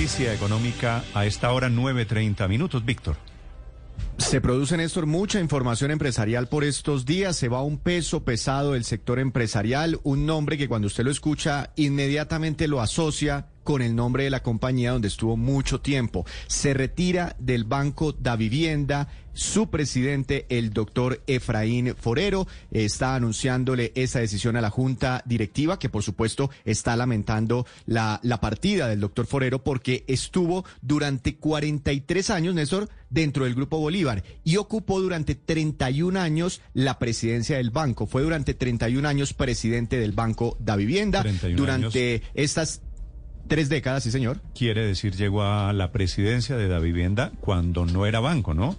Noticia económica a esta hora 9.30 minutos. Víctor. Se produce, Néstor, mucha información empresarial por estos días. Se va un peso pesado del sector empresarial, un nombre que cuando usted lo escucha inmediatamente lo asocia con el nombre de la compañía donde estuvo mucho tiempo. Se retira del Banco da Vivienda. Su presidente, el doctor Efraín Forero, está anunciándole esa decisión a la Junta Directiva, que por supuesto está lamentando la, la partida del doctor Forero porque estuvo durante 43 años, Néstor, dentro del Grupo Bolívar y ocupó durante 31 años la presidencia del banco. Fue durante 31 años presidente del Banco da Vivienda. Durante años. estas Tres décadas, sí, señor. Quiere decir, llegó a la presidencia de Da Vivienda cuando no era banco, ¿no?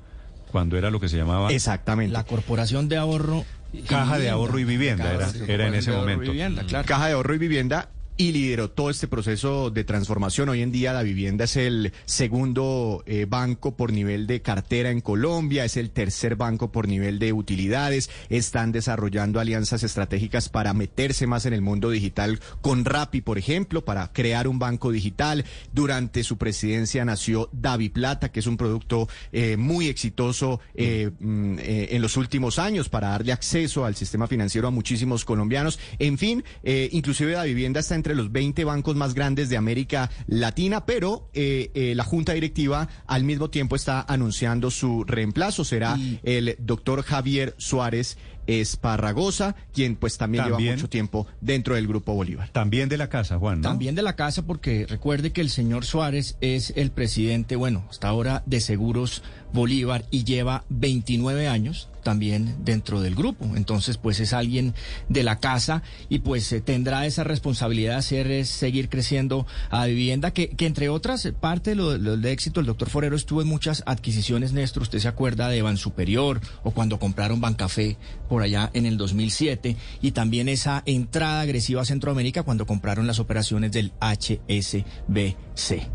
Cuando era lo que se llamaba. Exactamente. La Corporación de Ahorro. Caja de Ahorro y Vivienda era, era en ese momento. Vivienda, claro. Caja de Ahorro y Vivienda y lideró todo este proceso de transformación. Hoy en día la vivienda es el segundo eh, banco por nivel de cartera en Colombia, es el tercer banco por nivel de utilidades. Están desarrollando alianzas estratégicas para meterse más en el mundo digital con Rappi, por ejemplo, para crear un banco digital. Durante su presidencia nació Davi Plata, que es un producto eh, muy exitoso eh, mm, en los últimos años para darle acceso al sistema financiero a muchísimos colombianos. En fin, inclusive la vivienda está entre los 20 bancos más grandes de América Latina, pero eh, eh, la Junta Directiva al mismo tiempo está anunciando su reemplazo. Será Y- el doctor Javier Suárez Esparragosa, quien pues también, También. lleva mucho tiempo dentro del Grupo Bolívar. También de la casa, Juan, ¿no? También de la casa, porque recuerde que el señor Suárez es el presidente, bueno, hasta ahora de Seguros Bolívar y lleva 29 años también dentro del grupo. Entonces, pues es alguien de la casa y pues eh, tendrá esa responsabilidad de hacer es seguir creciendo a vivienda, que, que entre otras, parte de lo, lo de éxito, el doctor Forero estuvo en muchas adquisiciones, Néstor, usted se acuerda de Ban Superior o cuando compraron Bancafé por allá en el 2007 y también esa entrada agresiva a Centroamérica cuando compraron las operaciones del HSBC.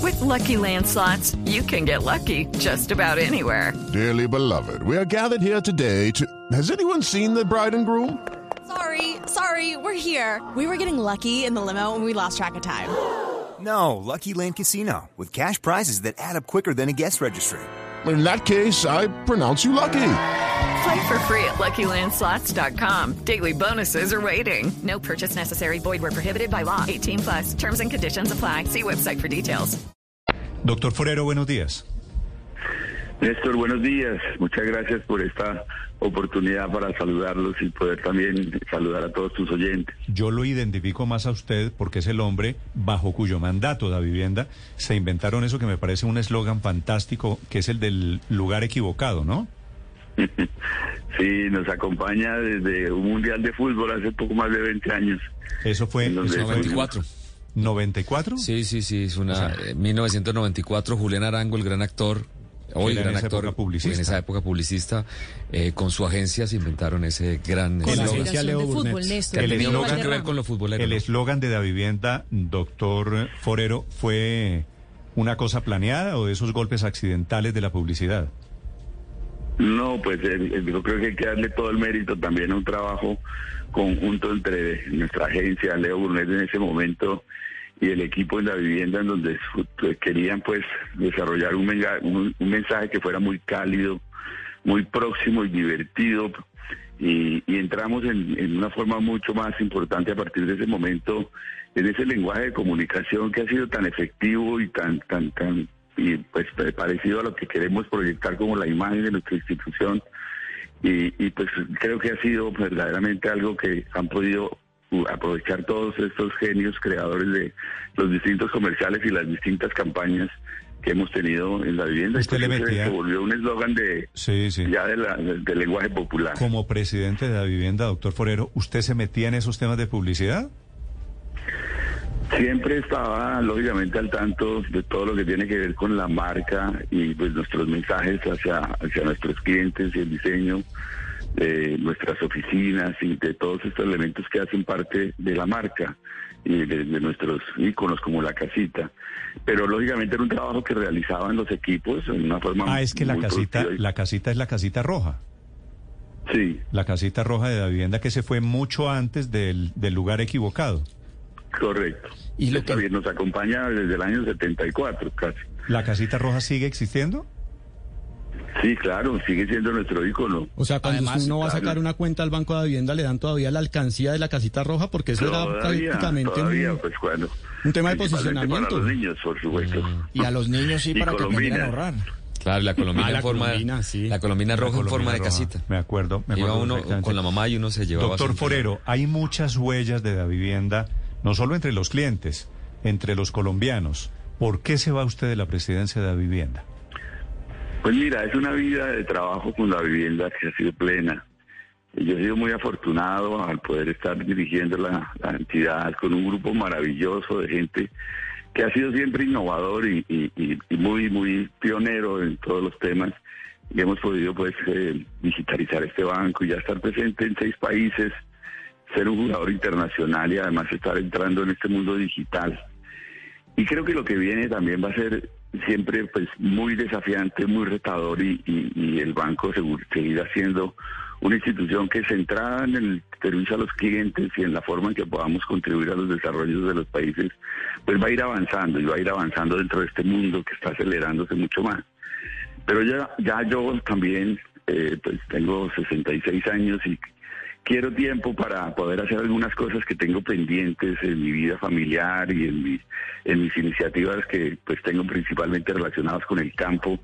With Lucky Land slots, you can get lucky just about anywhere. Dearly beloved, we are gathered here today to. Has anyone seen the bride and groom? Sorry, sorry, we're here. We were getting lucky in the limo and we lost track of time. No, Lucky Land Casino, with cash prizes that add up quicker than a guest registry. In that case, I pronounce you lucky. Play for free at LuckyLandSlots.com. Daily bonuses are waiting. No purchase necessary. Void where prohibited by law. 18 plus. Terms and conditions apply. See website for details. Doctor Forero, buenos días. Néstor, buenos días. Muchas gracias por esta oportunidad para saludarlos y poder también saludar a todos tus oyentes. Yo lo identifico más a usted porque es el hombre bajo cuyo mandato da vivienda se inventaron eso que me parece un eslogan fantástico, que es el del lugar equivocado, ¿no? Sí, nos acompaña desde un mundial de fútbol hace poco más de 20 años. Eso fue En donde eso fue 94. 94. Sí, sí, sí, es una O sea, eh, 1994 Julián Arango, el gran actor, hoy gran esa actor, época publicista. en esa época publicista, eh, con su agencia se inventaron ese gran Con la eslogan. agencia Leo de Burnett. fútbol, Néstor. que El eslogan- mucho que ver con lo futbolero. El ¿no? eslogan de da vivienda, doctor Forero, fue una cosa planeada o de esos golpes accidentales de la publicidad. No, pues yo creo que hay que darle todo el mérito también a un trabajo conjunto entre nuestra agencia, Leo Burnett en ese momento, y el equipo en la vivienda en donde querían pues desarrollar un, mensaje que fuera muy cálido, muy próximo y divertido. Y, entramos en, en una forma mucho más importante a partir de ese momento en ese lenguaje de comunicación que ha sido tan efectivo y tan tan tan y pues parecido a lo que queremos proyectar como la imagen de nuestra institución y, y pues creo que ha sido verdaderamente algo que han podido uh, aprovechar todos estos genios creadores de los distintos comerciales y las distintas campañas que hemos tenido en la vivienda. Usted le metía- se volvió un eslogan de Sí, sí. ya de la- lenguaje popular. Como presidente de la vivienda, doctor Forero, ¿usted se metía en esos temas de publicidad? Siempre estaba, lógicamente, al tanto de todo lo que tiene que ver con la marca y pues nuestros mensajes hacia, hacia nuestros clientes y el diseño de nuestras oficinas y de todos estos elementos que hacen parte de la marca y de, de nuestros íconos como la casita. Pero lógicamente era un trabajo que realizaban los equipos en una forma Ah, es que la casita, y- la casita es la casita roja. Sí, La casita roja de la vivienda que se fue mucho antes del, del lugar equivocado. Correcto. Y lo Está que- bien, nos acompaña desde el año 74 casi. ¿La casita roja sigue existiendo? Sí, claro, sigue siendo nuestro ícono. O sea, cuando Además, uno va a sacar claro. una cuenta al Banco de Vivienda, le dan todavía la alcancía de la casita roja, porque eso era prácticamente todavía, un, pues cuando... un tema de posicionamiento. Para los niños, por supuesto. Y a los niños sí Y para que aprendieran a colombinas. ahorrar. Claro, la colombina Ah, la en forma, colombina, sí. la colombina roja en Colombina forma de roja. casita. Me acuerdo, me Iba acuerdo uno con la mamá y uno se llevaba. Doctor Forero, hay muchas huellas de la vivienda, no solo entre los clientes, entre los colombianos. ¿Por qué se va usted de la presidencia de la vivienda? Pues mira, es una vida de trabajo con la vivienda que ha sido plena. Yo he sido muy afortunado al poder estar dirigiendo la, la entidad con un grupo maravilloso de gente que ha sido siempre innovador y, y- y- muy, muy pionero en todos los temas. Y hemos podido pues eh, digitalizar este banco y ya estar presente en seis países, ser un jugador internacional y además estar entrando en este mundo digital. Y creo que lo que viene también va a ser siempre pues muy desafiante, muy retador y, y- y el banco seguirá siendo una institución que centrada en el servicio a los clientes y en la forma en que podamos contribuir a los desarrollos de los países, pues va a ir avanzando y va a ir avanzando dentro de este mundo que está acelerándose mucho más. Pero ya, ya yo también eh, pues tengo 66 años y quiero tiempo para poder hacer algunas cosas que tengo pendientes en mi vida familiar y en, mi- en mis iniciativas que pues tengo principalmente relacionadas con el campo.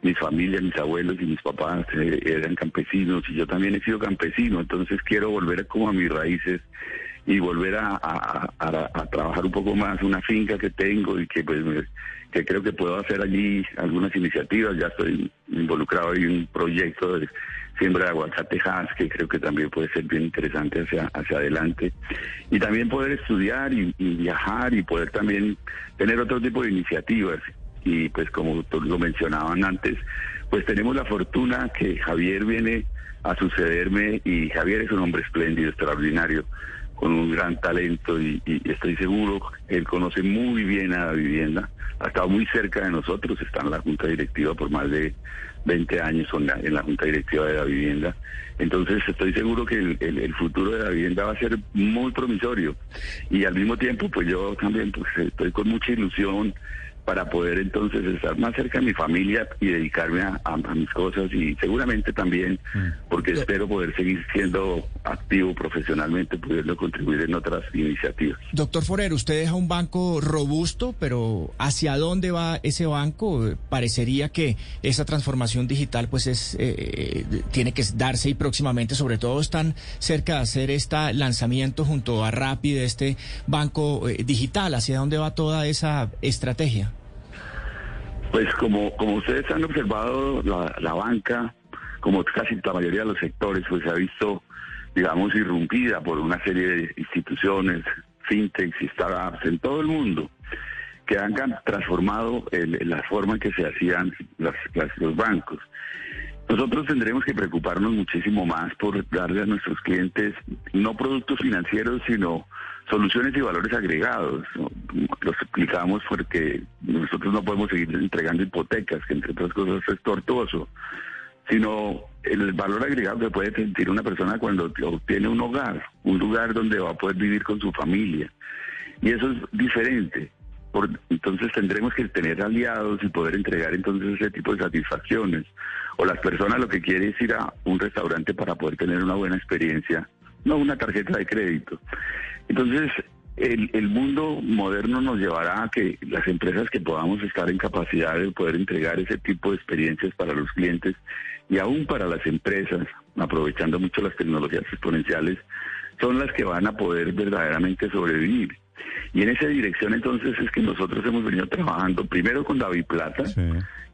Mis familias, mis abuelos y mis papás eh, eran campesinos y yo también he sido campesino, entonces quiero volver como a mis raíces y volver a- a trabajar un poco más una finca que tengo y que pues me- que creo que puedo hacer allí algunas iniciativas. Ya estoy involucrado en un proyecto de siembra de aguacatejas que creo que también puede ser bien interesante hacia, hacia adelante. Y también poder estudiar y, y viajar y poder también tener otro tipo de iniciativas. Y pues como lo mencionaban antes, pues tenemos la fortuna que Javier viene a sucederme y Javier es un hombre espléndido, extraordinario con un gran talento y, y estoy seguro él conoce muy bien a la vivienda, ha estado muy cerca de nosotros, está en la junta directiva por más de 20 años en la, en la junta directiva de la vivienda, entonces estoy seguro que el, el- el futuro de la vivienda va a ser muy promisorio. Y al mismo tiempo pues yo también pues estoy con mucha ilusión para poder entonces estar más cerca de mi familia y dedicarme a, a- a mis cosas y seguramente también porque espero poder seguir siendo activo profesionalmente, pudiendo contribuir en otras iniciativas. Doctor Forero, usted deja un banco robusto, pero ¿hacia dónde va ese banco? Parecería que esa transformación digital pues es eh, eh, tiene que darse y próximamente, sobre todo están cerca de hacer este lanzamiento junto a Rappi de este banco eh, digital. ¿Hacia dónde va toda esa estrategia? Pues como, como ustedes han observado, la, la banca, como casi la mayoría de los sectores, pues se ha visto, digamos, irrumpida por una serie de instituciones, fintechs y startups en todo el mundo, que han transformado el- la forma en que se hacían las- los bancos. Nosotros tendremos que preocuparnos muchísimo más por darle a nuestros clientes no productos financieros, sino soluciones y valores agregados. Los explicamos porque nosotros no podemos seguir entregando hipotecas, que entre otras cosas es tortuoso, sino el valor agregado que puede sentir una persona cuando obtiene un hogar, un lugar donde va a poder vivir con su familia. Y eso es diferente. Por- entonces tendremos que tener aliados y poder entregar entonces ese tipo de satisfacciones. O las personas lo que quieren es ir a un restaurante para poder tener una buena experiencia, no una tarjeta de crédito. Entonces, el, el mundo moderno nos llevará a que las empresas que podamos estar en capacidad de poder entregar ese tipo de experiencias para los clientes y aún para las empresas, aprovechando mucho las tecnologías exponenciales, son las que van a poder verdaderamente sobrevivir. Y en esa dirección entonces es que nosotros hemos venido trabajando primero con David Plata,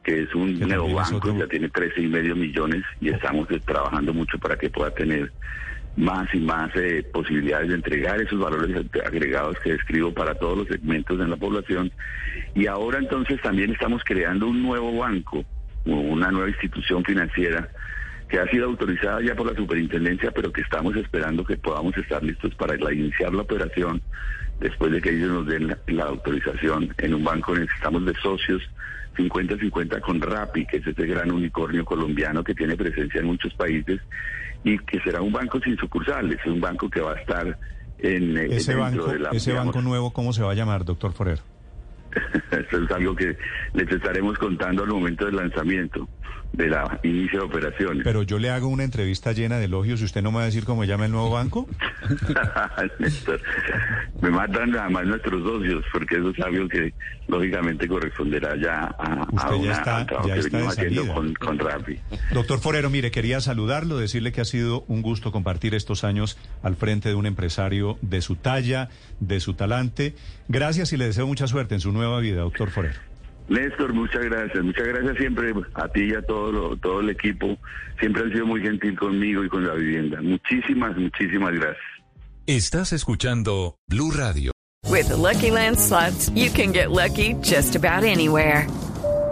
que es un neobanco, otro- ya tiene 13 y medio millones y estamos eh, trabajando mucho para que pueda tener más y más eh, posibilidades de entregar esos valores agregados que describo para todos los segmentos de la población. Y ahora entonces también estamos creando un nuevo banco, una nueva institución financiera que ha sido autorizada ya por la superintendencia, pero que estamos esperando que podamos estar listos para iniciar la operación después de que ellos nos den la, la autorización en un banco en el que estamos de socios 50-50 con Rappi, que es este gran unicornio colombiano que tiene presencia en muchos países y que será un banco sin sucursales, un banco que va a estar en eh, ese dentro banco, de la, ese digamos, banco nuevo, ¿cómo se va a llamar, doctor Forero? Esto es algo que les estaremos contando al momento del lanzamiento, de la inicio de operaciones. Pero yo le hago una entrevista llena de elogios y usted no me va a decir cómo llama el nuevo banco. Me matan nada más nuestros socios, porque eso es algo que lógicamente corresponderá ya a, a Usted ya una- está- al trabajo ya que está de haciendo salida. con, con Rappi. Doctor Forero, mire, quería saludarlo, decirle que ha sido un gusto compartir estos años al frente de un empresario de su talla, de su talante. Gracias y le deseo mucha suerte en su nueva vida, doctor Forero. Néstor, muchas gracias. Muchas gracias siempre a ti y a todo, lo- todo el equipo. Siempre han sido muy gentil conmigo y con la vivienda. Muchísimas, muchísimas gracias. Estás escuchando Blue Radio. With the Lucky Land slots, you can get lucky just about anywhere.